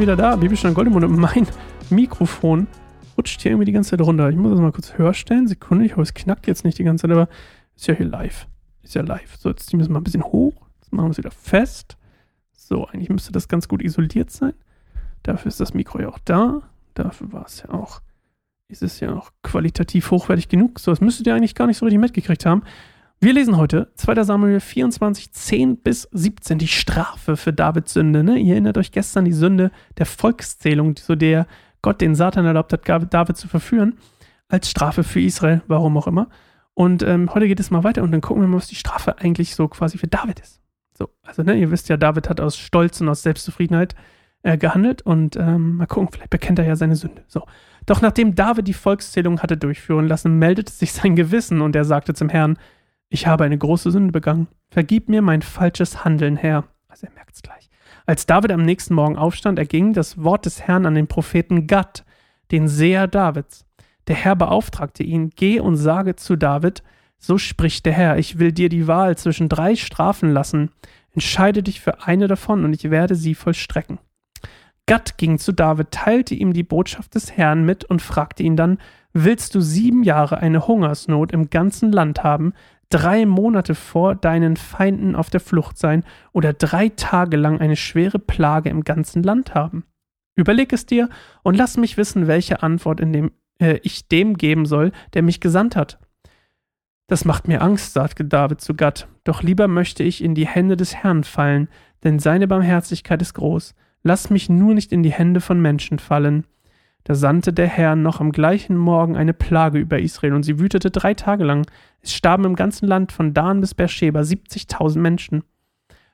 wieder da, Bibelstunde Goldemund und mein Mikrofon rutscht hier irgendwie die ganze Zeit runter. Ich muss das mal kurz höher stellen. Sekunde, ich hoffe, es knackt jetzt nicht die ganze Zeit, aber ist ja hier live. Ist ja live. So, jetzt ziehen wir es mal ein bisschen hoch. Jetzt machen wir es wieder fest. So, eigentlich müsste das ganz gut isoliert sein. Dafür ist das Mikro ja auch da. Dafür war es ja auch, ist es ja auch qualitativ hochwertig genug. So, das müsstet ihr eigentlich gar nicht so richtig mitgekriegt haben. Wir lesen heute 2. Samuel 24, 10 bis 17, die Strafe für Davids Sünde. Ne? Ihr erinnert euch gestern die Sünde der Volkszählung, so der Gott den Satan erlaubt hat, David zu verführen, als Strafe für Israel, warum auch immer. Und ähm, heute geht es mal weiter und dann gucken wir mal, was die Strafe eigentlich so quasi für David ist. So, also ne, ihr wisst ja, David hat aus Stolz und aus Selbstzufriedenheit äh, gehandelt und ähm, mal gucken, vielleicht bekennt er ja seine Sünde. So. Doch nachdem David die Volkszählung hatte durchführen lassen, meldete sich sein Gewissen und er sagte zum Herrn, ich habe eine große Sünde begangen. Vergib mir mein falsches Handeln, Herr. Also er merkt es gleich. Als David am nächsten Morgen aufstand, erging das Wort des Herrn an den Propheten Gad, den Seher Davids. Der Herr beauftragte ihn, geh und sage zu David, so spricht der Herr, ich will dir die Wahl zwischen drei Strafen lassen. Entscheide dich für eine davon und ich werde sie vollstrecken. Gad ging zu David, teilte ihm die Botschaft des Herrn mit und fragte ihn dann, willst du sieben Jahre eine Hungersnot im ganzen Land haben, drei Monate vor deinen Feinden auf der Flucht sein oder drei Tage lang eine schwere Plage im ganzen Land haben? Überleg es dir und lass mich wissen, welche Antwort dem, äh, ich dem geben soll, der mich gesandt hat. Das macht mir Angst, sagte David zu Gad, doch lieber möchte ich in die Hände des Herrn fallen, denn seine Barmherzigkeit ist groß. Lass mich nur nicht in die Hände von Menschen fallen. Da sandte der Herr noch am gleichen Morgen eine Plage über Israel, und sie wütete drei Tage lang. Es starben im ganzen Land von Dan bis Beersheba 70.000 Menschen.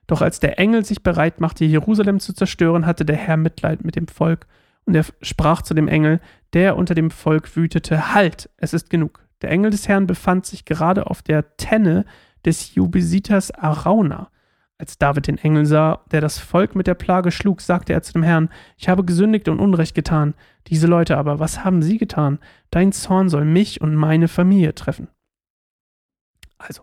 Doch als der Engel sich bereit machte, Jerusalem zu zerstören, hatte der Herr Mitleid mit dem Volk, und er sprach zu dem Engel, der unter dem Volk wütete, Halt, es ist genug. Der Engel des Herrn befand sich gerade auf der Tenne des Jubesiters Arauna. Als David den Engel sah, der das Volk mit der Plage schlug, sagte er zu dem Herrn, ich habe gesündigt und Unrecht getan. Diese Leute aber, was haben sie getan? Dein Zorn soll mich und meine Familie treffen. Also,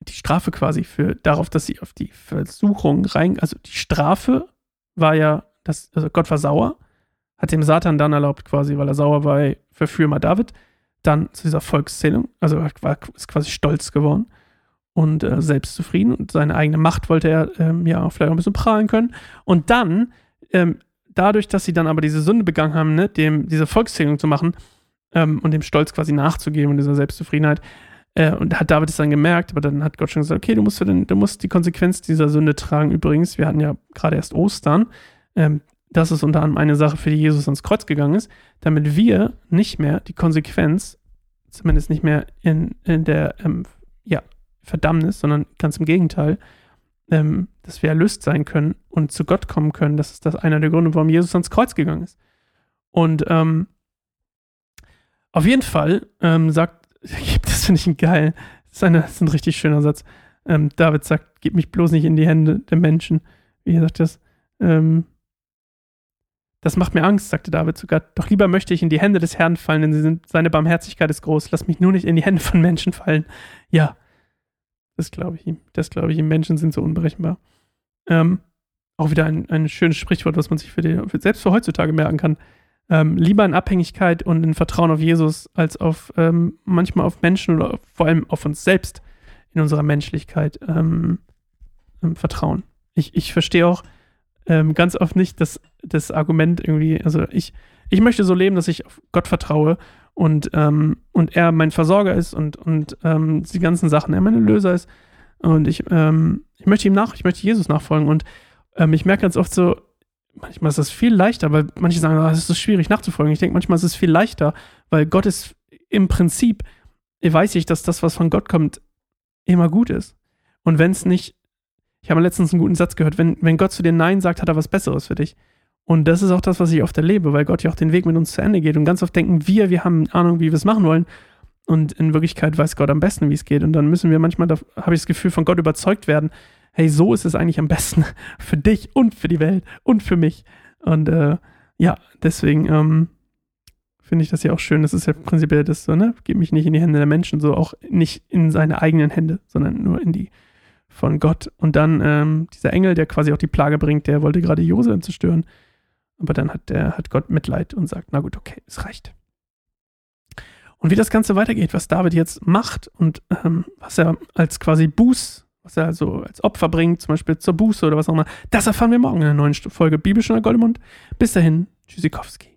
die Strafe quasi für darauf, dass sie auf die Versuchung rein, also die Strafe war ja, dass, also Gott war sauer, hat dem Satan dann erlaubt, quasi, weil er sauer war, verführ mal David, dann zu dieser Volkszählung, also war, ist quasi stolz geworden und äh, selbstzufrieden und seine eigene Macht wollte er ähm, ja vielleicht auch ein bisschen prahlen können. Und dann, ähm, dadurch, dass sie dann aber diese Sünde begangen haben, ne, dem, diese Volkszählung zu machen ähm, und dem Stolz quasi nachzugeben und dieser Selbstzufriedenheit, äh, und hat David es dann gemerkt, aber dann hat Gott schon gesagt, okay, du musst, den, du musst die Konsequenz dieser Sünde tragen. Übrigens, wir hatten ja gerade erst Ostern. Ähm, das ist unter anderem eine Sache, für die Jesus ans Kreuz gegangen ist, damit wir nicht mehr die Konsequenz, zumindest nicht mehr in, in der ähm, Verdammnis, sondern ganz im Gegenteil, ähm, dass wir erlöst sein können und zu Gott kommen können. Das ist das einer der Gründe, warum Jesus ans Kreuz gegangen ist. Und ähm, auf jeden Fall ähm, sagt, das finde ich ein geil, das ist, eine, das ist ein richtig schöner Satz. Ähm, David sagt, gib mich bloß nicht in die Hände der Menschen. Wie sagt das? Ähm, das macht mir Angst, sagte David zu Gott. Doch lieber möchte ich in die Hände des Herrn fallen, denn sind, seine Barmherzigkeit ist groß. Lass mich nur nicht in die Hände von Menschen fallen. Ja, das glaube ich ihm. Das glaube ich ihm. Menschen sind so unberechenbar. Ähm, auch wieder ein, ein schönes Sprichwort, was man sich für, die, für selbst für heutzutage merken kann. Ähm, lieber in Abhängigkeit und in Vertrauen auf Jesus als auf ähm, manchmal auf Menschen oder vor allem auf uns selbst in unserer Menschlichkeit ähm, ähm, vertrauen. Ich, ich verstehe auch ähm, ganz oft nicht das, das Argument irgendwie, also ich, ich möchte so leben, dass ich auf Gott vertraue und, ähm, und er mein Versorger ist und, und ähm, die ganzen Sachen, er mein Löser ist. Und ich, ähm, ich möchte ihm nach, ich möchte Jesus nachfolgen. Und ähm, ich merke ganz oft so, manchmal ist das viel leichter, weil manche sagen, oh, es ist so schwierig nachzufolgen. Ich denke, manchmal ist es viel leichter, weil Gott ist im Prinzip, weiß ich, dass das, was von Gott kommt, immer gut ist. Und wenn es nicht, ich habe letztens einen guten Satz gehört, wenn, wenn Gott zu dir Nein sagt, hat er was Besseres für dich. Und das ist auch das, was ich oft erlebe, weil Gott ja auch den Weg mit uns zu Ende geht. Und ganz oft denken wir, wir haben Ahnung, wie wir es machen wollen. Und in Wirklichkeit weiß Gott am besten, wie es geht. Und dann müssen wir manchmal, da habe ich das Gefühl, von Gott überzeugt werden. Hey, so ist es eigentlich am besten für dich und für die Welt und für mich. Und äh, ja, deswegen ähm, finde ich das ja auch schön. Das ist ja prinzipiell das so, ne? Gib mich nicht in die Hände der Menschen, so auch nicht in seine eigenen Hände, sondern nur in die von Gott. Und dann ähm, dieser Engel, der quasi auch die Plage bringt, der wollte gerade Jerusalem zerstören. Aber dann hat, der, hat Gott Mitleid und sagt, na gut, okay, es reicht. Und wie das Ganze weitergeht, was David jetzt macht und ähm, was er als quasi Buß, was er also als Opfer bringt, zum Beispiel zur Buße oder was auch immer, das erfahren wir morgen in einer neuen Folge Bibelstunde Goldemund. Bis dahin, Tschüssikowski.